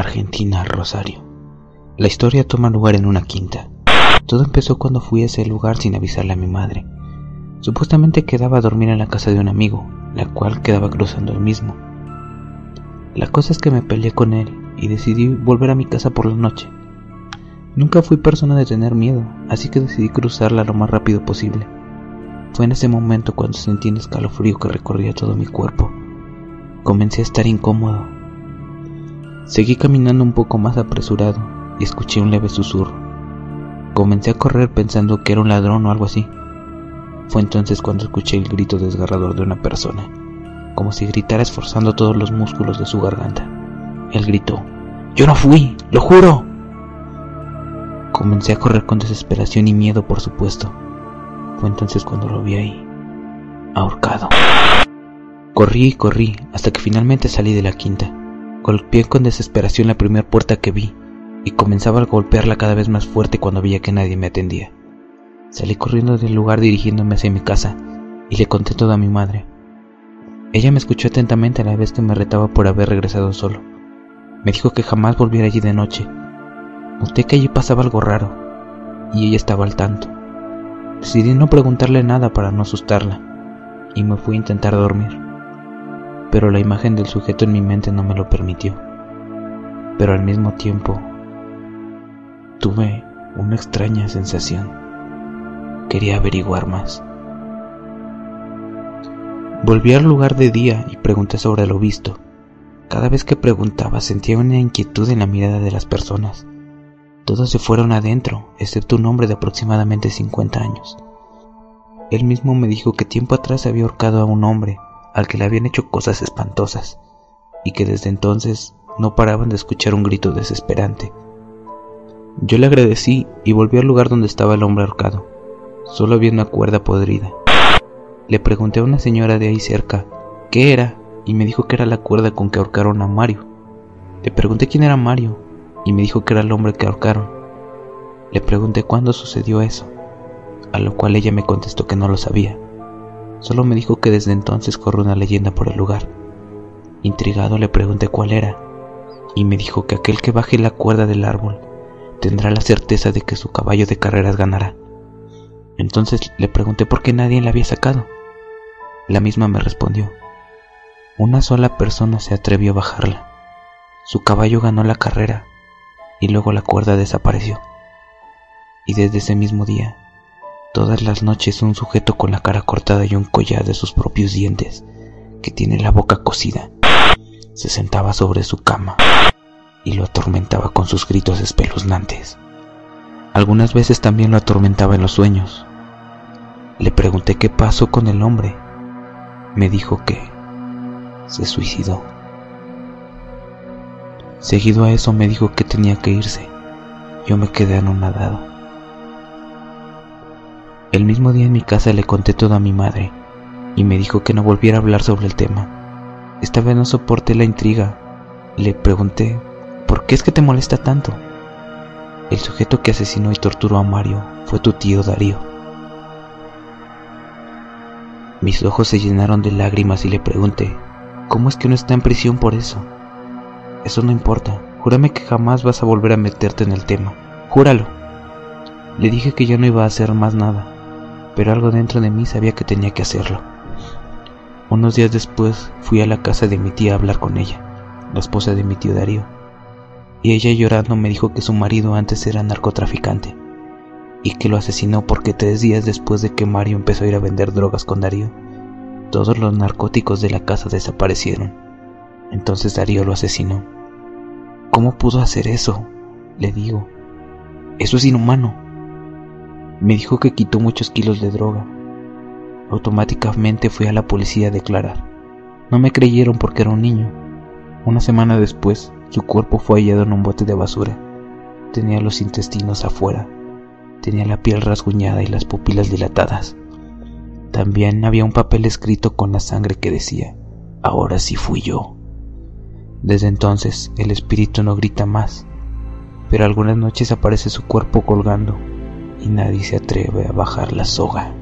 Argentina, Rosario. La historia toma lugar en una quinta. Todo empezó cuando fui a ese lugar sin avisarle a mi madre. Supuestamente quedaba a dormir en la casa de un amigo, la cual quedaba cruzando el mismo. La cosa es que me peleé con él y decidí volver a mi casa por la noche. Nunca fui persona de tener miedo, así que decidí cruzarla lo más rápido posible. Fue en ese momento cuando sentí un escalofrío que recorría todo mi cuerpo. Comencé a estar incómodo. Seguí caminando un poco más apresurado y escuché un leve susurro. Comencé a correr pensando que era un ladrón o algo así. Fue entonces cuando escuché el grito desgarrador de una persona, como si gritara esforzando todos los músculos de su garganta. Él gritó, Yo no fui, lo juro. Comencé a correr con desesperación y miedo, por supuesto. Fue entonces cuando lo vi ahí, ahorcado. Corrí y corrí hasta que finalmente salí de la quinta. Golpeé con desesperación la primera puerta que vi y comenzaba a golpearla cada vez más fuerte cuando veía que nadie me atendía. Salí corriendo del lugar dirigiéndome hacia mi casa y le conté todo a mi madre. Ella me escuchó atentamente a la vez que me retaba por haber regresado solo. Me dijo que jamás volviera allí de noche. Noté que allí pasaba algo raro y ella estaba al tanto. Decidí no preguntarle nada para no asustarla y me fui a intentar dormir. Pero la imagen del sujeto en mi mente no me lo permitió. Pero al mismo tiempo tuve una extraña sensación. Quería averiguar más. Volví al lugar de día y pregunté sobre lo visto. Cada vez que preguntaba sentía una inquietud en la mirada de las personas. Todos se fueron adentro, excepto un hombre de aproximadamente 50 años. Él mismo me dijo que tiempo atrás había ahorcado a un hombre al que le habían hecho cosas espantosas y que desde entonces no paraban de escuchar un grito desesperante. Yo le agradecí y volví al lugar donde estaba el hombre ahorcado. Solo había una cuerda podrida. Le pregunté a una señora de ahí cerca qué era y me dijo que era la cuerda con que ahorcaron a Mario. Le pregunté quién era Mario y me dijo que era el hombre que ahorcaron. Le pregunté cuándo sucedió eso, a lo cual ella me contestó que no lo sabía. Solo me dijo que desde entonces corre una leyenda por el lugar. Intrigado le pregunté cuál era y me dijo que aquel que baje la cuerda del árbol tendrá la certeza de que su caballo de carreras ganará. Entonces le pregunté por qué nadie la había sacado. La misma me respondió. Una sola persona se atrevió a bajarla. Su caballo ganó la carrera y luego la cuerda desapareció. Y desde ese mismo día, todas las noches un sujeto con la cara cortada y un collar de sus propios dientes, que tiene la boca cosida, se sentaba sobre su cama y lo atormentaba con sus gritos espeluznantes. Algunas veces también lo atormentaba en los sueños. Le pregunté qué pasó con el hombre. Me dijo que se suicidó. Seguido a eso me dijo que tenía que irse. Yo me quedé anonadado. El mismo día en mi casa le conté todo a mi madre y me dijo que no volviera a hablar sobre el tema. Esta vez no soporté la intriga. Le pregunté ¿Por qué es que te molesta tanto? El sujeto que asesinó y torturó a Mario fue tu tío Darío. Mis ojos se llenaron de lágrimas y le pregunté, ¿cómo es que no está en prisión por eso? Eso no importa, júrame que jamás vas a volver a meterte en el tema, júralo. Le dije que yo no iba a hacer más nada, pero algo dentro de mí sabía que tenía que hacerlo. Unos días después fui a la casa de mi tía a hablar con ella, la esposa de mi tío Darío y ella llorando me dijo que su marido antes era narcotraficante y que lo asesinó porque tres días después de que Mario empezó a ir a vender drogas con Darío, todos los narcóticos de la casa desaparecieron. Entonces Darío lo asesinó. ¿Cómo pudo hacer eso? Le digo. Eso es inhumano. Me dijo que quitó muchos kilos de droga. Automáticamente fui a la policía a declarar. No me creyeron porque era un niño. Una semana después, su cuerpo fue hallado en un bote de basura. Tenía los intestinos afuera. Tenía la piel rasguñada y las pupilas dilatadas. También había un papel escrito con la sangre que decía, ahora sí fui yo. Desde entonces el espíritu no grita más, pero algunas noches aparece su cuerpo colgando y nadie se atreve a bajar la soga.